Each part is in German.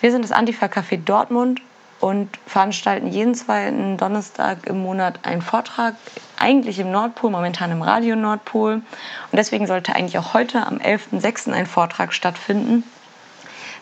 Wir sind das Antifa-Café Dortmund und veranstalten jeden zweiten Donnerstag im Monat einen Vortrag, eigentlich im Nordpol, momentan im Radio Nordpol. Und deswegen sollte eigentlich auch heute am 11.06. ein Vortrag stattfinden.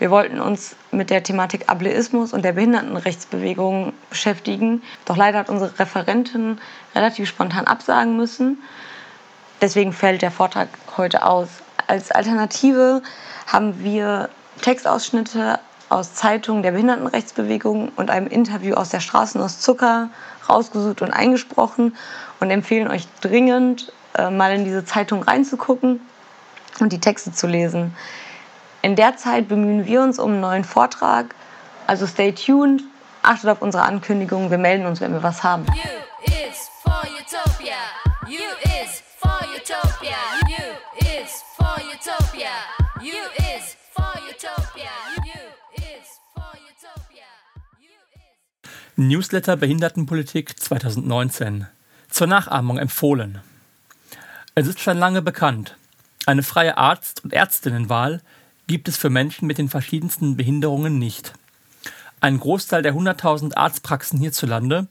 Wir wollten uns mit der Thematik Ableismus und der Behindertenrechtsbewegung beschäftigen. Doch leider hat unsere Referentin relativ spontan absagen müssen. Deswegen fällt der Vortrag heute aus. Als Alternative haben wir Textausschnitte aus Zeitungen der Behindertenrechtsbewegung und einem Interview aus der Straßen aus Zucker rausgesucht und eingesprochen und empfehlen euch dringend, äh, mal in diese Zeitung reinzugucken und die Texte zu lesen. In der Zeit bemühen wir uns um einen neuen Vortrag. Also stay tuned, achtet auf unsere Ankündigungen. Wir melden uns, wenn wir was haben. U is for Utopia. U is for Utopia. U Newsletter Behindertenpolitik 2019. Zur Nachahmung empfohlen. Es ist schon lange bekannt. Eine freie Arzt- und Ärztinnenwahl gibt es für Menschen mit den verschiedensten Behinderungen nicht. Ein Großteil der 100.000 Arztpraxen hierzulande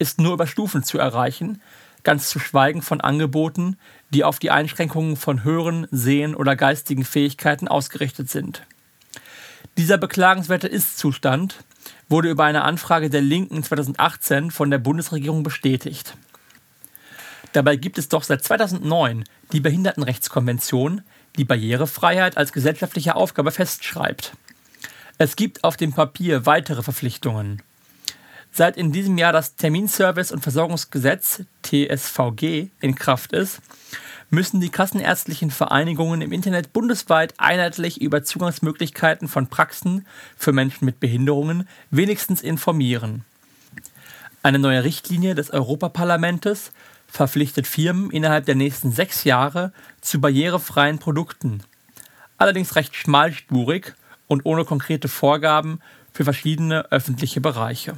ist nur über Stufen zu erreichen, ganz zu schweigen von Angeboten, die auf die Einschränkungen von Hören, Sehen oder geistigen Fähigkeiten ausgerichtet sind. Dieser beklagenswerte Ist-Zustand wurde über eine Anfrage der Linken 2018 von der Bundesregierung bestätigt. Dabei gibt es doch seit 2009 die Behindertenrechtskonvention, die Barrierefreiheit als gesellschaftliche Aufgabe festschreibt. Es gibt auf dem Papier weitere Verpflichtungen. Seit in diesem Jahr das Terminservice- und Versorgungsgesetz TSVG in Kraft ist, müssen die kassenärztlichen Vereinigungen im Internet bundesweit einheitlich über Zugangsmöglichkeiten von Praxen für Menschen mit Behinderungen wenigstens informieren. Eine neue Richtlinie des Europaparlamentes verpflichtet Firmen innerhalb der nächsten sechs Jahre zu barrierefreien Produkten. Allerdings recht schmalspurig und ohne konkrete Vorgaben für verschiedene öffentliche Bereiche.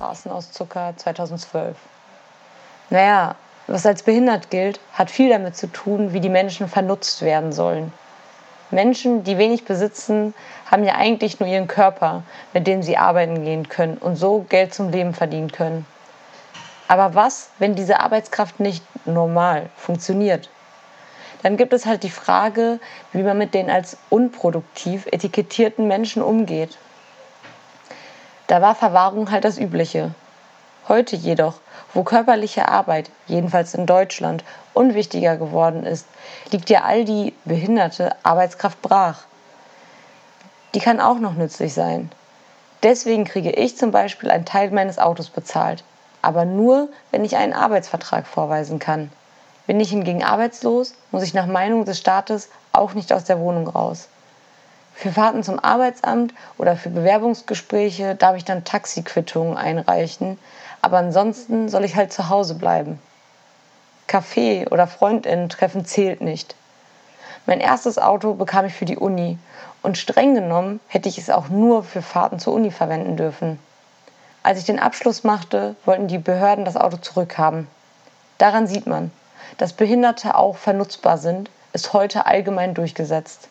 Straßen aus Zucker 2012. Naja, was als behindert gilt, hat viel damit zu tun, wie die Menschen vernutzt werden sollen. Menschen, die wenig besitzen, haben ja eigentlich nur ihren Körper, mit dem sie arbeiten gehen können und so Geld zum Leben verdienen können. Aber was, wenn diese Arbeitskraft nicht normal funktioniert? Dann gibt es halt die Frage, wie man mit den als unproduktiv etikettierten Menschen umgeht. Da war Verwahrung halt das Übliche. Heute jedoch, wo körperliche Arbeit, jedenfalls in Deutschland, unwichtiger geworden ist, liegt ja all die behinderte Arbeitskraft brach. Die kann auch noch nützlich sein. Deswegen kriege ich zum Beispiel einen Teil meines Autos bezahlt, aber nur, wenn ich einen Arbeitsvertrag vorweisen kann. Bin ich hingegen arbeitslos, muss ich nach Meinung des Staates auch nicht aus der Wohnung raus. Für Fahrten zum Arbeitsamt oder für Bewerbungsgespräche darf ich dann Taxiquittungen einreichen, aber ansonsten soll ich halt zu Hause bleiben. Kaffee oder Freundinnen-Treffen zählt nicht. Mein erstes Auto bekam ich für die Uni und streng genommen hätte ich es auch nur für Fahrten zur Uni verwenden dürfen. Als ich den Abschluss machte, wollten die Behörden das Auto zurückhaben. Daran sieht man, dass Behinderte auch vernutzbar sind, ist heute allgemein durchgesetzt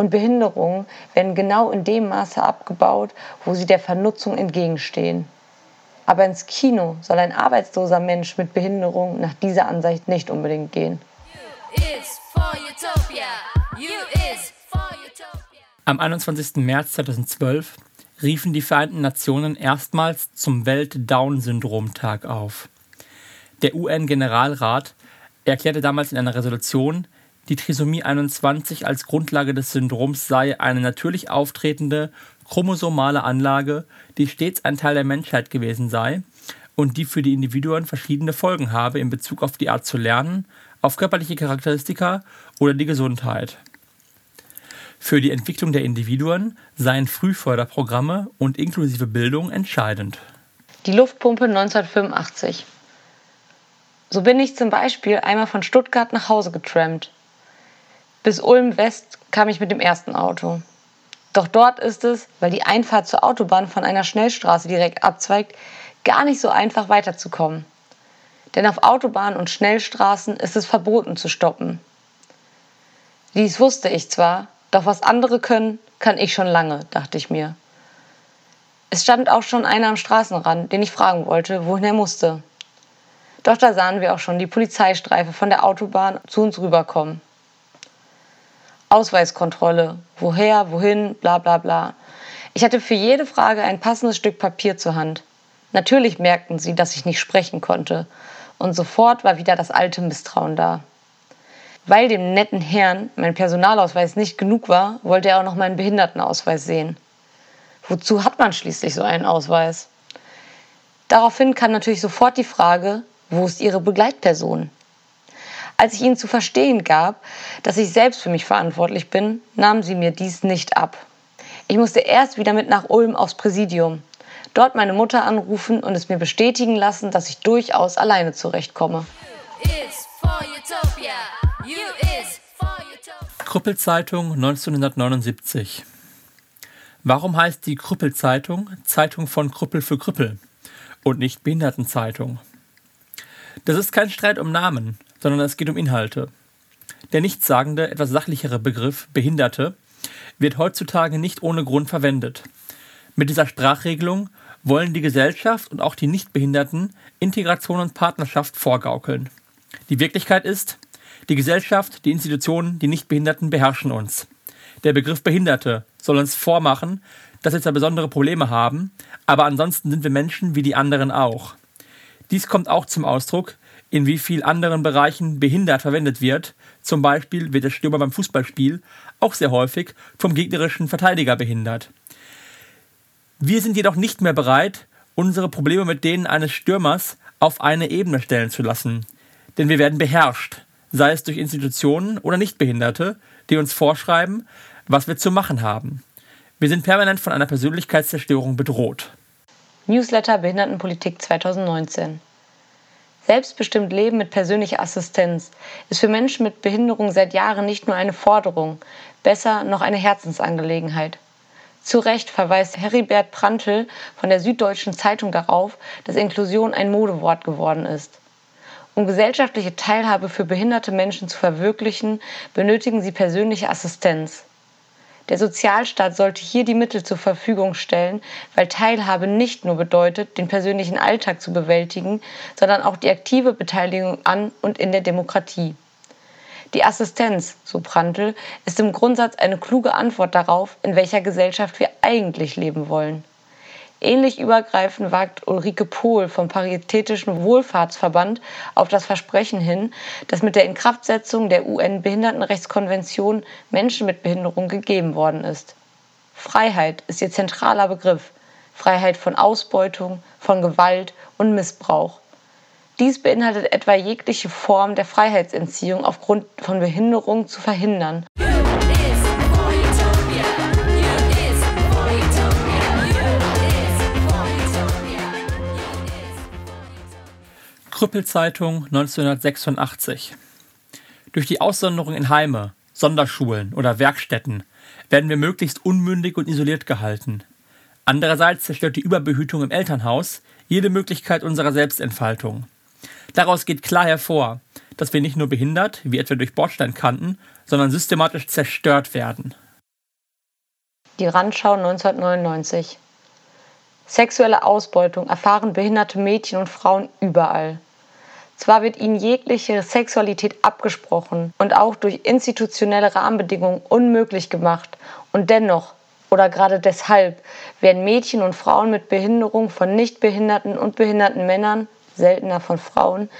und Behinderungen werden genau in dem Maße abgebaut, wo sie der Vernutzung entgegenstehen. Aber ins Kino soll ein arbeitsloser Mensch mit Behinderung nach dieser Ansicht nicht unbedingt gehen. Am 21. März 2012 riefen die Vereinten Nationen erstmals zum Welt-Down-Syndrom-Tag auf. Der UN-Generalrat erklärte damals in einer Resolution, die Trisomie 21 als Grundlage des Syndroms sei eine natürlich auftretende chromosomale Anlage, die stets ein Teil der Menschheit gewesen sei und die für die Individuen verschiedene Folgen habe in Bezug auf die Art zu lernen, auf körperliche Charakteristika oder die Gesundheit. Für die Entwicklung der Individuen seien Frühförderprogramme und inklusive Bildung entscheidend. Die Luftpumpe 1985. So bin ich zum Beispiel einmal von Stuttgart nach Hause getrampt. Bis Ulm West kam ich mit dem ersten Auto. Doch dort ist es, weil die Einfahrt zur Autobahn von einer Schnellstraße direkt abzweigt, gar nicht so einfach weiterzukommen. Denn auf Autobahnen und Schnellstraßen ist es verboten zu stoppen. Dies wusste ich zwar, doch was andere können, kann ich schon lange, dachte ich mir. Es stand auch schon einer am Straßenrand, den ich fragen wollte, wohin er musste. Doch da sahen wir auch schon die Polizeistreife von der Autobahn zu uns rüberkommen. Ausweiskontrolle, woher, wohin, bla bla bla. Ich hatte für jede Frage ein passendes Stück Papier zur Hand. Natürlich merkten sie, dass ich nicht sprechen konnte, und sofort war wieder das alte Misstrauen da. Weil dem netten Herrn mein Personalausweis nicht genug war, wollte er auch noch meinen Behindertenausweis sehen. Wozu hat man schließlich so einen Ausweis? Daraufhin kam natürlich sofort die Frage, wo ist Ihre Begleitperson? Als ich ihnen zu verstehen gab, dass ich selbst für mich verantwortlich bin, nahmen sie mir dies nicht ab. Ich musste erst wieder mit nach Ulm aufs Präsidium, dort meine Mutter anrufen und es mir bestätigen lassen, dass ich durchaus alleine zurechtkomme. Krüppelzeitung 1979 Warum heißt die Krüppelzeitung Zeitung von Krüppel für Krüppel und nicht Behindertenzeitung? Das ist kein Streit um Namen, sondern es geht um Inhalte. Der nichtssagende, etwas sachlichere Begriff Behinderte wird heutzutage nicht ohne Grund verwendet. Mit dieser Sprachregelung wollen die Gesellschaft und auch die Nichtbehinderten Integration und Partnerschaft vorgaukeln. Die Wirklichkeit ist, die Gesellschaft, die Institutionen, die Nichtbehinderten beherrschen uns. Der Begriff Behinderte soll uns vormachen, dass wir zwar besondere Probleme haben, aber ansonsten sind wir Menschen wie die anderen auch. Dies kommt auch zum Ausdruck, in wie vielen anderen Bereichen behindert verwendet wird. Zum Beispiel wird der Stürmer beim Fußballspiel auch sehr häufig vom gegnerischen Verteidiger behindert. Wir sind jedoch nicht mehr bereit, unsere Probleme mit denen eines Stürmers auf eine Ebene stellen zu lassen. Denn wir werden beherrscht, sei es durch Institutionen oder Nichtbehinderte, die uns vorschreiben, was wir zu machen haben. Wir sind permanent von einer Persönlichkeitszerstörung bedroht. Newsletter Behindertenpolitik 2019 Selbstbestimmt Leben mit persönlicher Assistenz ist für Menschen mit Behinderung seit Jahren nicht nur eine Forderung, besser noch eine Herzensangelegenheit. Zu Recht verweist Heribert Prantl von der Süddeutschen Zeitung darauf, dass Inklusion ein Modewort geworden ist. Um gesellschaftliche Teilhabe für behinderte Menschen zu verwirklichen, benötigen sie persönliche Assistenz. Der Sozialstaat sollte hier die Mittel zur Verfügung stellen, weil Teilhabe nicht nur bedeutet, den persönlichen Alltag zu bewältigen, sondern auch die aktive Beteiligung an und in der Demokratie. Die Assistenz, so Prantl, ist im Grundsatz eine kluge Antwort darauf, in welcher Gesellschaft wir eigentlich leben wollen. Ähnlich übergreifend wagt Ulrike Pohl vom Paritätischen Wohlfahrtsverband auf das Versprechen hin, dass mit der Inkraftsetzung der UN-Behindertenrechtskonvention Menschen mit Behinderung gegeben worden ist. Freiheit ist ihr zentraler Begriff. Freiheit von Ausbeutung, von Gewalt und Missbrauch. Dies beinhaltet etwa jegliche Form der Freiheitsentziehung aufgrund von Behinderung zu verhindern. Krüppelzeitung 1986. Durch die Aussonderung in Heime, Sonderschulen oder Werkstätten werden wir möglichst unmündig und isoliert gehalten. Andererseits zerstört die Überbehütung im Elternhaus jede Möglichkeit unserer Selbstentfaltung. Daraus geht klar hervor, dass wir nicht nur behindert, wie etwa durch Bordsteinkanten, sondern systematisch zerstört werden. Die Randschau 1999 Sexuelle Ausbeutung erfahren behinderte Mädchen und Frauen überall. Zwar wird ihnen jegliche Sexualität abgesprochen und auch durch institutionelle Rahmenbedingungen unmöglich gemacht, und dennoch oder gerade deshalb werden Mädchen und Frauen mit Behinderung von nichtbehinderten und behinderten Männern, seltener von Frauen,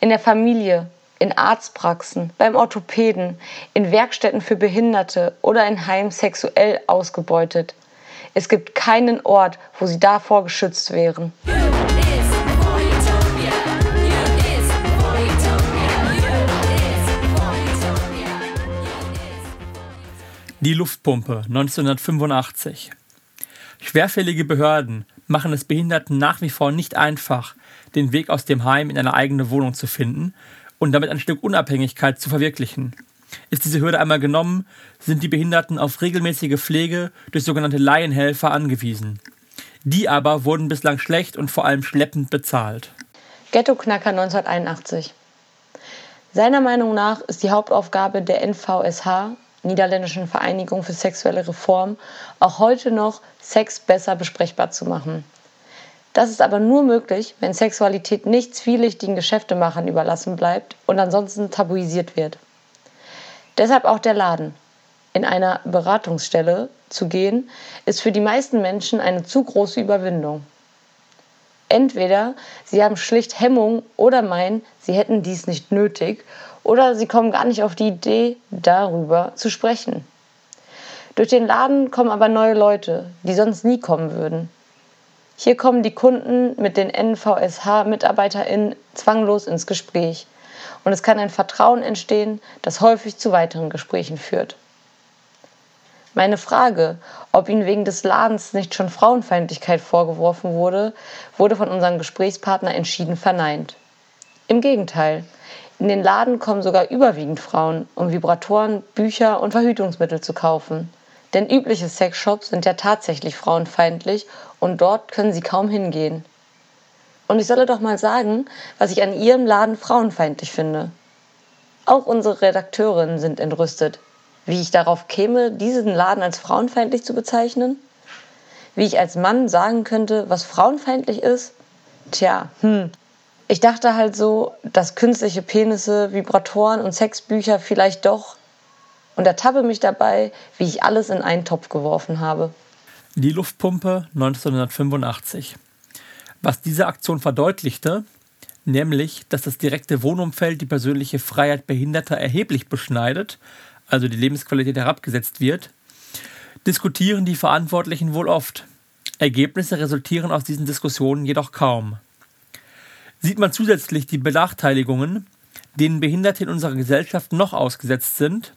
in der Familie, in Arztpraxen, beim Orthopäden, in Werkstätten für Behinderte oder in Heimen sexuell ausgebeutet. Es gibt keinen Ort, wo sie davor geschützt wären. Die Luftpumpe 1985. Schwerfällige Behörden machen es Behinderten nach wie vor nicht einfach, den Weg aus dem Heim in eine eigene Wohnung zu finden und damit ein Stück Unabhängigkeit zu verwirklichen. Ist diese Hürde einmal genommen, sind die Behinderten auf regelmäßige Pflege durch sogenannte Laienhelfer angewiesen. Die aber wurden bislang schlecht und vor allem schleppend bezahlt. Ghetto-Knacker 1981. Seiner Meinung nach ist die Hauptaufgabe der NVSH Niederländischen Vereinigung für sexuelle Reform, auch heute noch Sex besser besprechbar zu machen. Das ist aber nur möglich, wenn Sexualität nicht zwielichtigen Geschäftemachern überlassen bleibt und ansonsten tabuisiert wird. Deshalb auch der Laden. In einer Beratungsstelle zu gehen, ist für die meisten Menschen eine zu große Überwindung. Entweder sie haben schlicht Hemmung oder meinen, sie hätten dies nicht nötig, oder sie kommen gar nicht auf die Idee, darüber zu sprechen. Durch den Laden kommen aber neue Leute, die sonst nie kommen würden. Hier kommen die Kunden mit den NVSH-MitarbeiterInnen zwanglos ins Gespräch. Und es kann ein Vertrauen entstehen, das häufig zu weiteren Gesprächen führt. Meine Frage, ob ihnen wegen des Ladens nicht schon Frauenfeindlichkeit vorgeworfen wurde, wurde von unserem Gesprächspartner entschieden verneint. Im Gegenteil, in den Laden kommen sogar überwiegend Frauen, um Vibratoren, Bücher und Verhütungsmittel zu kaufen. Denn übliche Sexshops sind ja tatsächlich frauenfeindlich und dort können sie kaum hingehen. Und ich solle doch mal sagen, was ich an ihrem Laden frauenfeindlich finde. Auch unsere Redakteurinnen sind entrüstet, wie ich darauf käme, diesen Laden als frauenfeindlich zu bezeichnen. Wie ich als Mann sagen könnte, was frauenfeindlich ist. Tja, hm. Ich dachte halt so, dass künstliche Penisse, Vibratoren und Sexbücher vielleicht doch und ertappe mich dabei, wie ich alles in einen Topf geworfen habe. Die Luftpumpe 1985. Was diese Aktion verdeutlichte, nämlich, dass das direkte Wohnumfeld die persönliche Freiheit Behinderter erheblich beschneidet, also die Lebensqualität herabgesetzt wird, diskutieren die Verantwortlichen wohl oft. Ergebnisse resultieren aus diesen Diskussionen jedoch kaum. Sieht man zusätzlich die Benachteiligungen, denen Behinderte in unserer Gesellschaft noch ausgesetzt sind,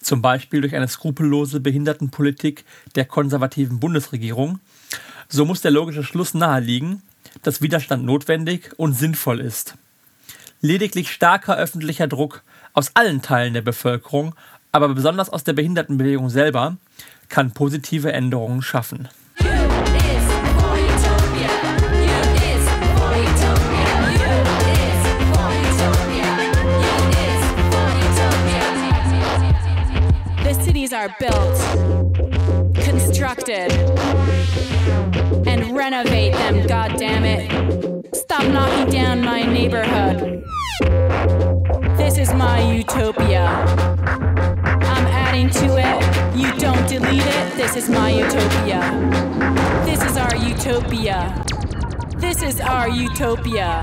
zum Beispiel durch eine skrupellose Behindertenpolitik der konservativen Bundesregierung, so muss der logische Schluss naheliegen, dass Widerstand notwendig und sinnvoll ist. Lediglich starker öffentlicher Druck aus allen Teilen der Bevölkerung, aber besonders aus der Behindertenbewegung selber, kann positive Änderungen schaffen. Are built, constructed, and renovate them, God damn it! Stop knocking down my neighborhood. This is my utopia. I'm adding to it. You don't delete it. This is my utopia. This is our utopia. This is our utopia.